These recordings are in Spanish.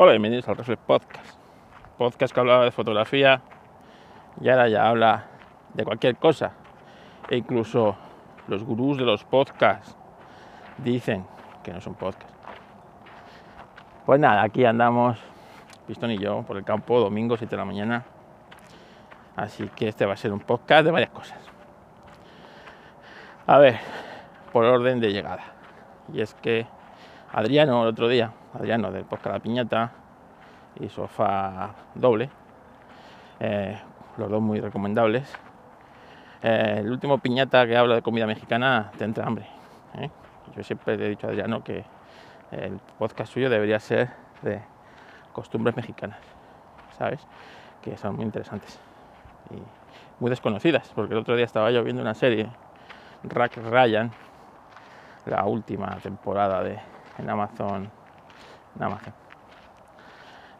Hola, bienvenidos al Reflex Podcast. Podcast que hablaba de fotografía y ahora ya habla de cualquier cosa. E incluso los gurús de los podcasts dicen que no son podcasts. Pues nada, aquí andamos, Pistón y yo, por el campo, domingo 7 de la mañana. Así que este va a ser un podcast de varias cosas. A ver, por orden de llegada. Y es que Adriano, el otro día, Adriano del podcast La Piñata y Sofá Doble, eh, los dos muy recomendables. Eh, el último piñata que habla de comida mexicana te entra hambre. ¿eh? Yo siempre le he dicho a Adriano que el podcast suyo debería ser de costumbres mexicanas, ¿sabes? Que son muy interesantes y muy desconocidas, porque el otro día estaba yo viendo una serie, Rack Ryan, la última temporada de en Amazon, en Amazon.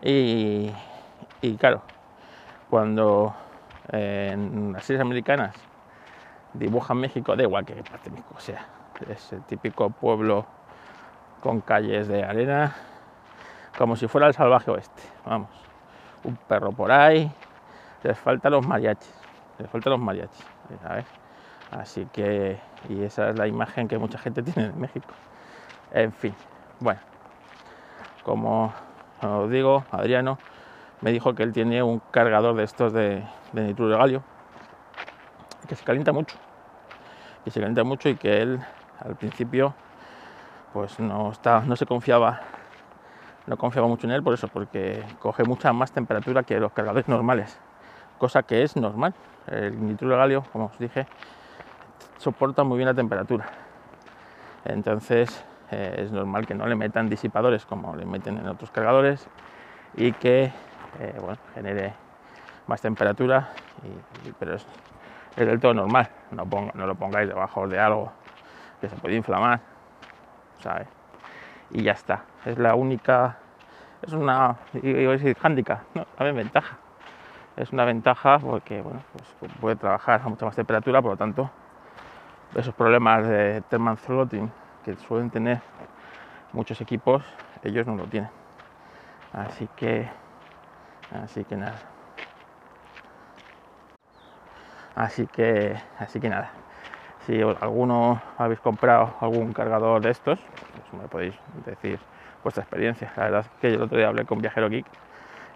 Y, y claro, cuando eh, en las series americanas dibujan México, da igual que parte de México sea, es el típico pueblo con calles de arena, como si fuera el salvaje oeste, vamos, un perro por ahí, les faltan los mariachis, les faltan los mariachis. Así que, y esa es la imagen que mucha gente tiene de México. En fin, bueno, como os digo, Adriano me dijo que él tiene un cargador de estos de, de nitruro de galio que se calienta mucho, que se calienta mucho y que él al principio pues no, está, no se confiaba, no confiaba mucho en él por eso, porque coge mucha más temperatura que los cargadores normales, cosa que es normal. El nitruro de galio, como os dije, soporta muy bien la temperatura. Entonces eh, es normal que no le metan disipadores como le meten en otros cargadores y que eh, genere más temperatura, y, y, pero es, del todo normal. No, lo pongáis debajo de algo que se puede inflamar. Y ya está. Es la única, es una, iba a decir, handicap, ¿no? También ventaja. Es una ventaja porque bueno, pues puede trabajar a mucha más temperatura, por lo tanto, esos problemas de thermal throttling suelen tener muchos equipos, ellos no lo tienen. Así que, así que nada. Así que, así que nada. Si alguno habéis comprado algún cargador de estos, pues me podéis decir vuestra experiencia. La verdad es que yo el otro día hablé con Viajero Geek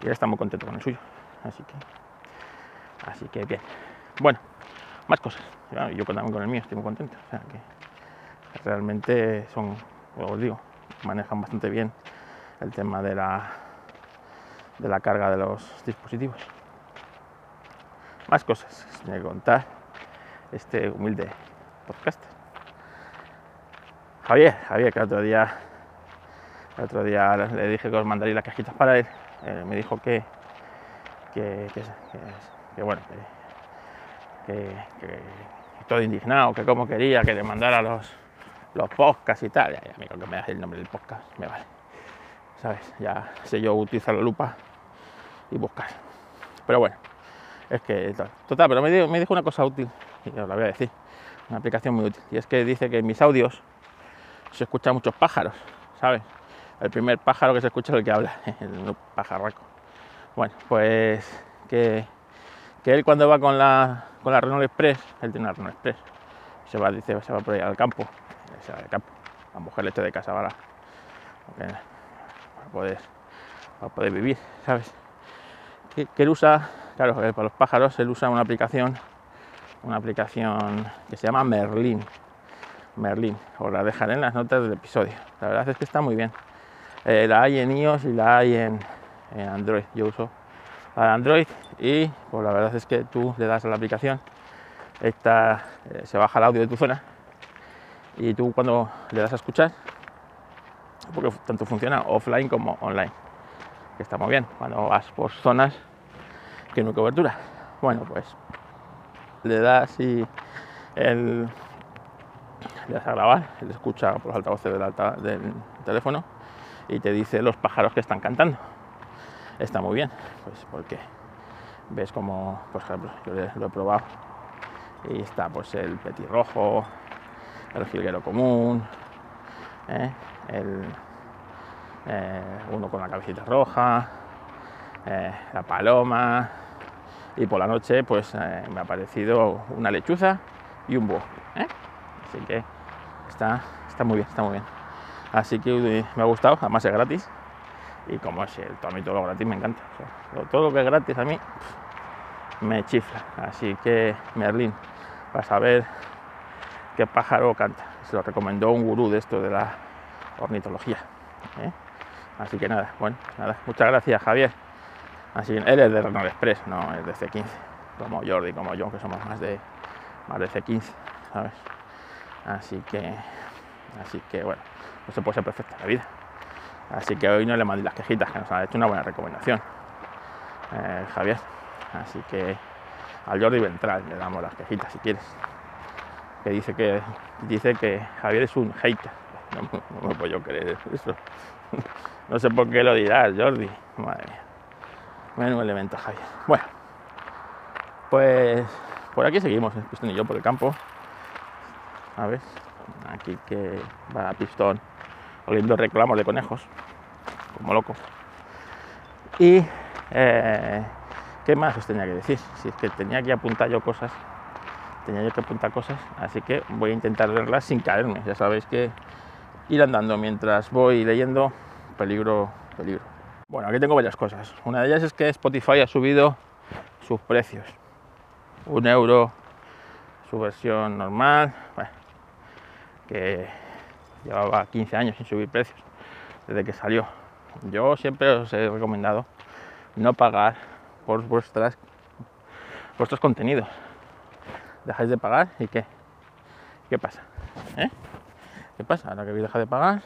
y él está muy contento con el suyo. Así que, así que bien. Bueno, más cosas. Yo también con el mío estoy muy contento. Realmente son, os digo, manejan bastante bien el tema de la, de la carga de los dispositivos. Más cosas que contar este humilde podcast. Javier, Javier, que el otro día, el otro día le dije que os mandaría las cajitas para él, eh, me dijo que, que, que, que bueno, que, todo indignado, que como quería que le mandara los, los podcasts y tal. Ya, ya, amigo, que me das el nombre del podcast, me vale. ¿Sabes? Ya sé yo utilizar la lupa y buscar. Pero bueno, es que total, pero me dijo, una cosa útil, y os la voy a decir, una aplicación muy útil. Y es que dice que en mis audios se escuchan muchos pájaros, ¿sabes? El primer pájaro que se escucha es el que habla, el pajarraco. Bueno, pues que, que él cuando va con la, con la Renault Express, él tiene una Renault Express, se va, dice, se va por ahí al campo, se va al campo, la mujer le echa de casa para, poder, poder vivir, ¿sabes? Que, él usa, claro, para los pájaros, él usa una aplicación, una aplicación que se llama Merlin, Merlin, os la dejaré en las notas del episodio, la verdad es que está muy bien. Eh, la hay en iOS y la hay en, en Android, yo uso para Android y pues la verdad es que tú le das a la aplicación, esta, eh, se baja el audio de tu zona y tú cuando le das a escuchar, porque tanto funciona offline como online, que está muy bien cuando vas por zonas que no hay cobertura. Bueno, pues le das y el, le das a grabar, él escucha por los altavoces del, alta, del teléfono y te dice los pájaros que están cantando está muy bien, pues porque ves como, por ejemplo, yo lo he probado y está pues el petirrojo, el jilguero común, ¿eh? el, eh, uno con la cabecita roja, eh, la paloma, y por la noche pues eh, me ha aparecido una lechuza y un búho. Así que está, está muy bien, está muy bien. Así que me ha gustado, además es gratis. Y como es el, a mí todo lo gratis me encanta. todo lo que es gratis a mí me chifla. Así que Merlín, para saber qué pájaro canta. Se lo recomendó un gurú de esto de la ornitología. ¿eh? Así que nada, bueno, nada. Muchas gracias Javier. Así él es de Renault Express, no es de C15, como Jordi, como yo, que somos más de más de C15, ¿sabes? Así que, así que bueno, no se puede ser perfecta la vida. Así que hoy no le mandé las quejitas, que nos ha hecho una buena recomendación, eh, Javier. Así que al Jordi Ventral le damos las quejitas si quieres. Que dice que dice que Javier es un hater. No, me puedo creer eso. No sé por qué lo dirás, Jordi. Madre mía. Menudo elemento, Javier. Bueno, pues por aquí seguimos, pistón y yo por el campo. A ver, aquí que va pistón oliendo reclamos de conejos, como loco. Y eh, ¿qué más os tenía que decir? Si es que tenía que apuntar yo cosas, tenía yo que apuntar cosas, así que voy a intentar verlas sin caerme. Ya sabéis que ir andando mientras voy leyendo, peligro, peligro. Bueno, aquí tengo varias cosas. Una de ellas es que Spotify ha subido sus precios. Un euro su versión normal, que llevaba 15 años sin subir precios desde que salió. Yo siempre os he recomendado no pagar por vuestras, vuestros contenidos. Dejáis de pagar y ¿qué? ¿Qué pasa? ¿Eh? ¿Qué pasa? Ahora que deja de pagar,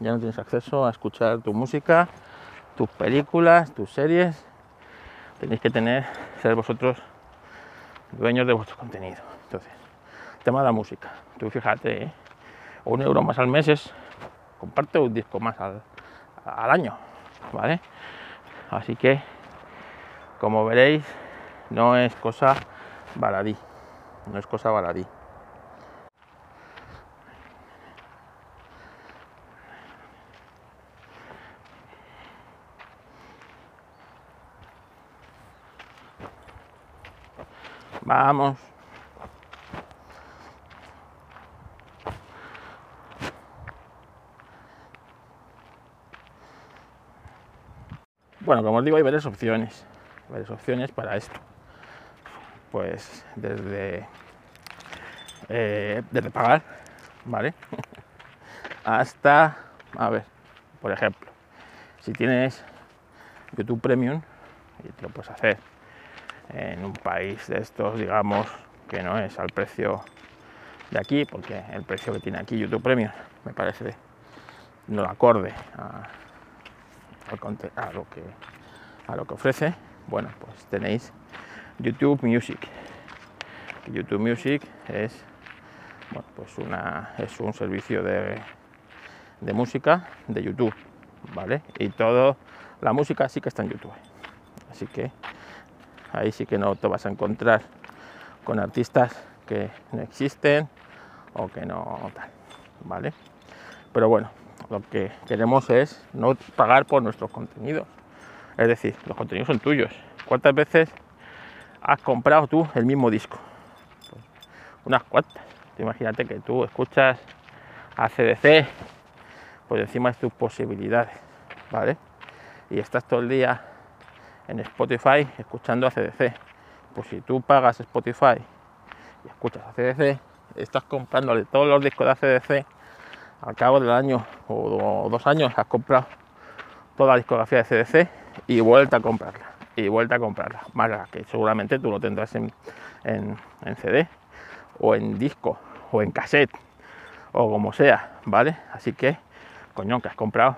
ya no tienes acceso a escuchar tu música, tus películas, tus series. Tenéis que tener, ser vosotros dueños de vuestro contenido. Entonces, tema de la música. Tú fíjate, ¿eh? un euro más al mes es comparte un disco más al, al año, ¿vale? Así que, como veréis, no es cosa baladí, no es cosa baladí. Vamos. Bueno, como os digo, hay varias opciones, varias opciones para esto. Pues desde, eh, desde pagar, ¿vale? Hasta, a ver, por ejemplo, si tienes YouTube Premium, y te lo puedes hacer en un país de estos, digamos, que no es al precio de aquí, porque el precio que tiene aquí YouTube Premium me parece no acorde a, a lo que a lo que ofrece bueno pues tenéis YouTube Music YouTube Music es pues una es un servicio de, de música de YouTube vale y todo la música sí que está en YouTube así que ahí sí que no te vas a encontrar con artistas que no existen o que no tal vale pero bueno lo que queremos es no pagar por nuestros contenidos. Es decir, los contenidos son tuyos. ¿Cuántas veces has comprado tú el mismo disco? Unas cuantas. Imagínate que tú escuchas a CDC, pues encima de tus posibilidades, ¿vale? Y estás todo el día en Spotify escuchando a CDC. Pues si tú pagas Spotify y escuchas a CDC, estás comprándole todos los discos de ACDC al cabo del año o dos años has comprado toda la discografía de CDC y vuelta a comprarla y vuelta a comprarla más que seguramente tú lo tendrás en, CD o en disco o en cassette o como sea vale así que coño que has comprado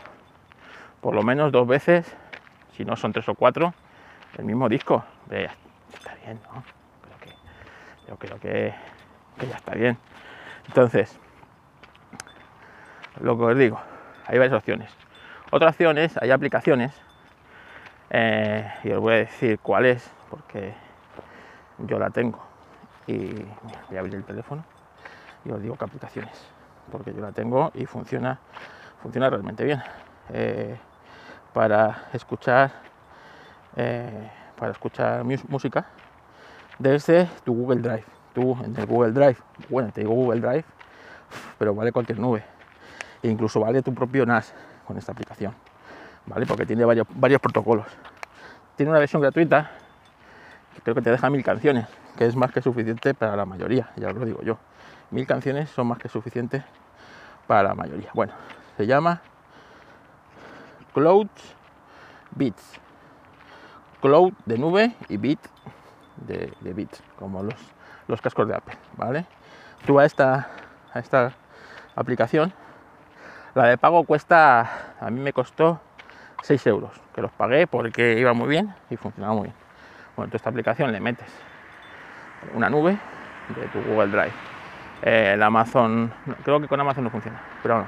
por lo menos dos veces si no son tres o cuatro el mismo disco está bien ¿no? creo que, yo creo que, que ya está bien entonces lo que os digo, hay varias opciones. Otra opción es, hay aplicaciones, eh, y os voy a decir cuál es, porque yo la tengo. Y voy a abrir el teléfono y os digo qué aplicaciones, porque yo la tengo y funciona, funciona realmente bien. eh, para escuchar eh, para escuchar música desde tu Google Drive. Tú en el Google Drive, bueno, te digo Google Drive, pero vale cualquier nube. E incluso vale tu propio NAS con esta aplicación, ¿vale? Porque tiene varios, varios protocolos. Tiene una versión gratuita que creo que te deja mil canciones, que es más que suficiente para la mayoría, ya os lo digo yo. Mil canciones son más que suficientes para la mayoría. Bueno, se llama Cloud Beats. Cloud de nube y Beat de, de Beats, como los, los cascos de Apple, ¿vale? Tú a esta, a esta aplicación, la de pago cuesta, a mí me costó 6 euros, que los pagué porque iba muy bien y funcionaba muy bien. Bueno, tú esta aplicación le metes una nube de tu Google Drive. Eh, el Amazon, creo que con Amazon no funciona, pero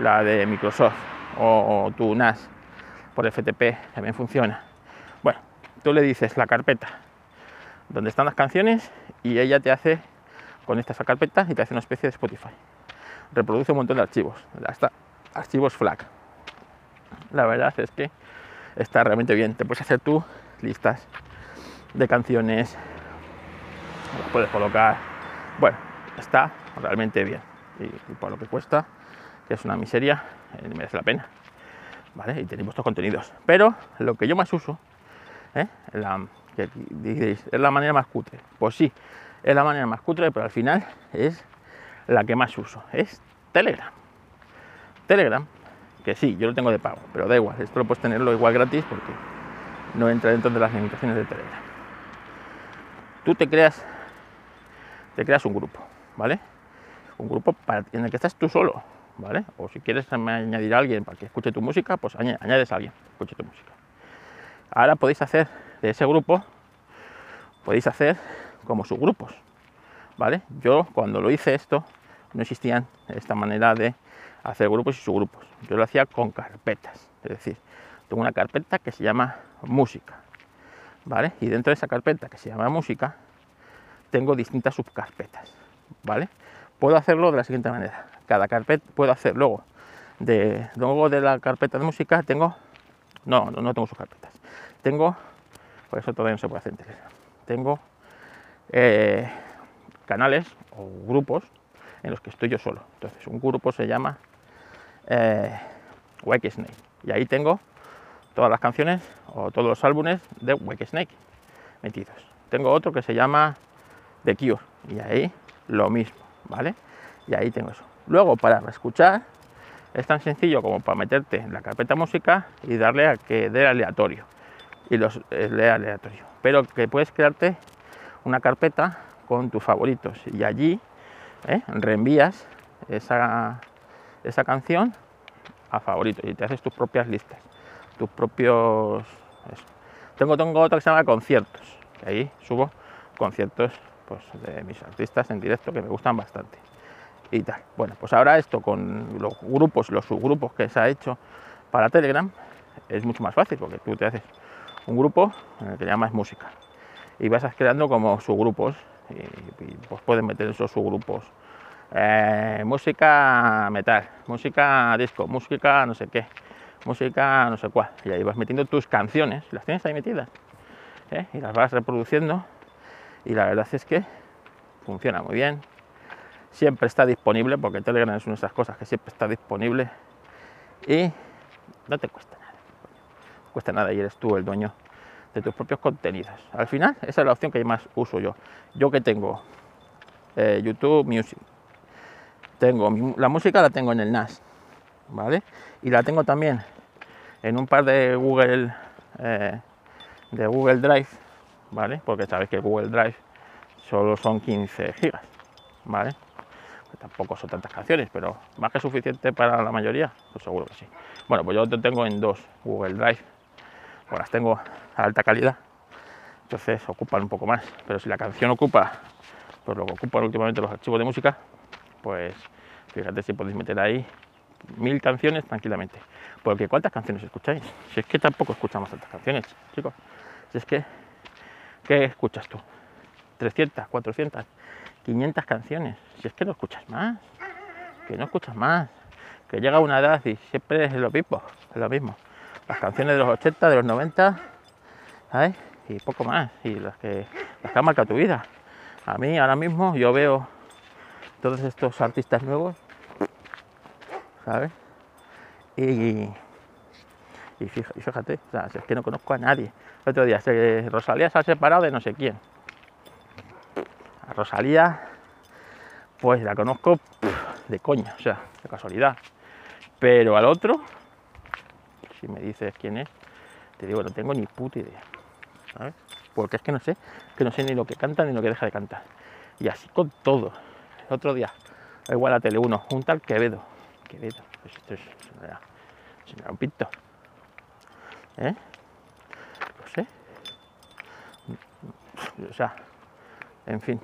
la de Microsoft o, tu NAS por FTP también funciona. Bueno, tú le dices la carpeta donde están las canciones y ella te hace, con esta carpeta y te hace una especie de Spotify. Reproduce un montón de archivos, hasta archivos FLAC. La verdad es que está realmente bien. Te puedes hacer tú listas de canciones, las puedes colocar. Bueno, está realmente bien. Y, por lo que cuesta, que es una miseria, eh, merece la pena. ¿Vale? Y tenéis vuestros contenidos. Pero lo que yo más uso, ¿eh? que diréis, es la manera más cutre. Pues sí, es la manera más cutre, pero al final es la que más uso. Es Telegram. Telegram, que sí, yo lo tengo de pago, pero da igual, esto lo puedes tenerlo igual gratis porque no entra dentro de las limitaciones de Telegram. Tú te creas, te creas un grupo, ¿vale? Un grupo en el que estás tú solo, ¿vale? O si quieres añadir a alguien para que escuche tu música, pues añades a alguien, escuche tu música. Ahora podéis hacer de ese grupo, podéis hacer como subgrupos, ¿vale? Yo cuando lo hice esto, no existían esta manera de hacer grupos y subgrupos. Yo lo hacía con carpetas, es decir, tengo una carpeta que se llama música, ¿vale? Y dentro de esa carpeta que se llama música, tengo distintas subcarpetas, ¿vale? Puedo hacerlo de la siguiente manera. Cada carpeta puedo hacer luego de luego de la carpeta de música tengo no, no, tengo subcarpetas. Tengo, por eso todavía no se puede hacer. Tengo eh, canales o grupos en los que estoy yo solo. Entonces, un grupo se llama eh, Wake Snake y ahí tengo todas las canciones o todos los álbumes de Wake Snake metidos. Tengo otro que se llama The Cure y ahí lo mismo, ¿vale? Y ahí tengo eso. Luego, para escuchar, es tan sencillo como para meterte en la carpeta música y darle a que dé aleatorio y los eh, lea aleatorio. Pero que puedes crearte una carpeta con tus favoritos y allí ¿eh? reenvías esa, esa canción a favoritos y te haces tus propias listas, tus propios... Tengo, tengo otra que se llama conciertos, que ahí subo conciertos pues, de mis artistas en directo que me gustan bastante y tal. Bueno, pues ahora esto con los grupos, los subgrupos que se ha hecho para Telegram es mucho más fácil porque tú te haces un grupo en el que llamas música y vas creando como subgrupos y, pues pueden meter esos subgrupos eh, música metal, música disco, música no sé qué, música no sé cuál y ahí vas metiendo tus canciones, las tienes ahí metidas ¿eh? y las vas reproduciendo y la verdad es que funciona muy bien siempre está disponible, porque Telegram es una de esas cosas que siempre está disponible y no te cuesta nada. No cuesta nada y eres tú el dueño de tus propios contenidos. Al final, esa es la opción que más uso yo. Yo que tengo eh, YouTube Music, tengo la música la tengo en el NAS, ¿vale? Y la tengo también en un par de Google eh, de Google Drive, ¿vale? Porque sabes que Google Drive solo son 15 gigas, ¿vale? tampoco son tantas canciones, pero más que suficiente para la mayoría, pues seguro que sí. Bueno, pues yo lo tengo en dos Google Drive, pues las tengo a alta calidad, entonces ocupan un poco más, pero si la canción ocupa, pues lo que ocupan últimamente los archivos de música, pues fíjate si podéis meter ahí mil canciones tranquilamente. Porque ¿cuántas canciones escucháis? Si es que tampoco escuchamos tantas canciones, chicos. Si es que, ¿qué escuchas tú? ¿300, 400? 500 canciones. Si es que no escuchas más, que no escuchas más, que llega una edad y siempre es lo mismo, es lo mismo. Las canciones de los 80, de los 90, ¿sabes? Y poco más, y las que, las que han marcado tu vida. A mí ahora mismo yo veo todos estos artistas nuevos, ¿sabes? Y, y fíjate, o sea, es que no conozco a nadie. El otro día, Rosalía se ha separado de no sé quién. A Rosalía, pues la conozco de coña, o sea, de casualidad. Pero al otro, si me dices quién es, te digo, no tengo ni puta idea. ¿sabes? Porque es que no sé, que no sé ni lo que canta ni lo que deja de cantar. Y así con todo. Otro día, igual a Tele 1, un tal Quevedo. Quevedo, pues esto es, un pinto. ¿Eh? No sé. O sea, en fin.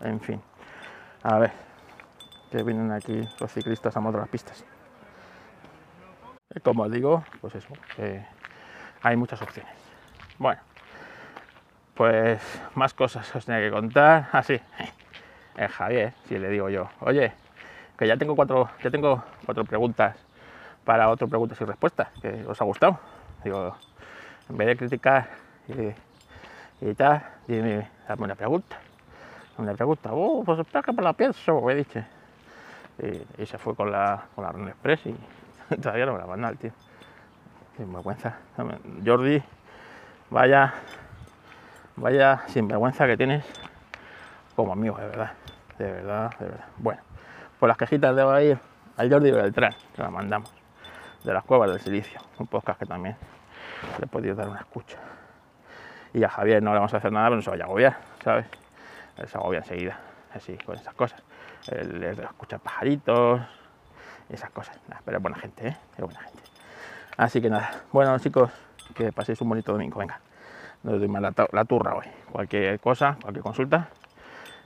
En fin. A ver, que vienen aquí los ciclistas a modo de las pistas. Como digo, pues eso, hay muchas opciones. Bueno, pues más cosas os tenía que contar. Así, ah, Javier, si le digo yo, oye, que ya tengo cuatro, ya tengo cuatro preguntas para otro preguntas y respuestas, que os ha gustado. Digo, en vez de criticar y, tal, dime, dame una pregunta. Una pregunta, oh, pues espera que me la pienso, me dicho. Y, y, se fue con la, con la Run Express y todavía no me la manda el tío. Sin vergüenza. Jordi, vaya, vaya sinvergüenza que tienes como amigo, de verdad. De verdad, de verdad. Bueno, pues las quejitas debo ir al Jordi Beltrán, que la mandamos, de las cuevas del silicio, un podcast que también le he podido dar una escucha. Y a Javier no le vamos a hacer nada, pero no se vaya a agobiar, ¿sabes? Él se agobia enseguida, así, con esas cosas. Él es de escuchar pajaritos, esas cosas. pero es buena gente, ¿eh? Es buena gente. Así que nada, bueno chicos, que paséis un bonito domingo, venga. No os doy más la, turra hoy. Cualquier cosa, cualquier consulta,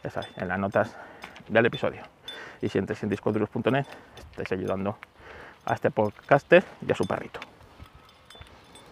ya sabéis, en las notas del episodio. Y si en discodurus.net, estáis ayudando a este podcaster y a su perrito.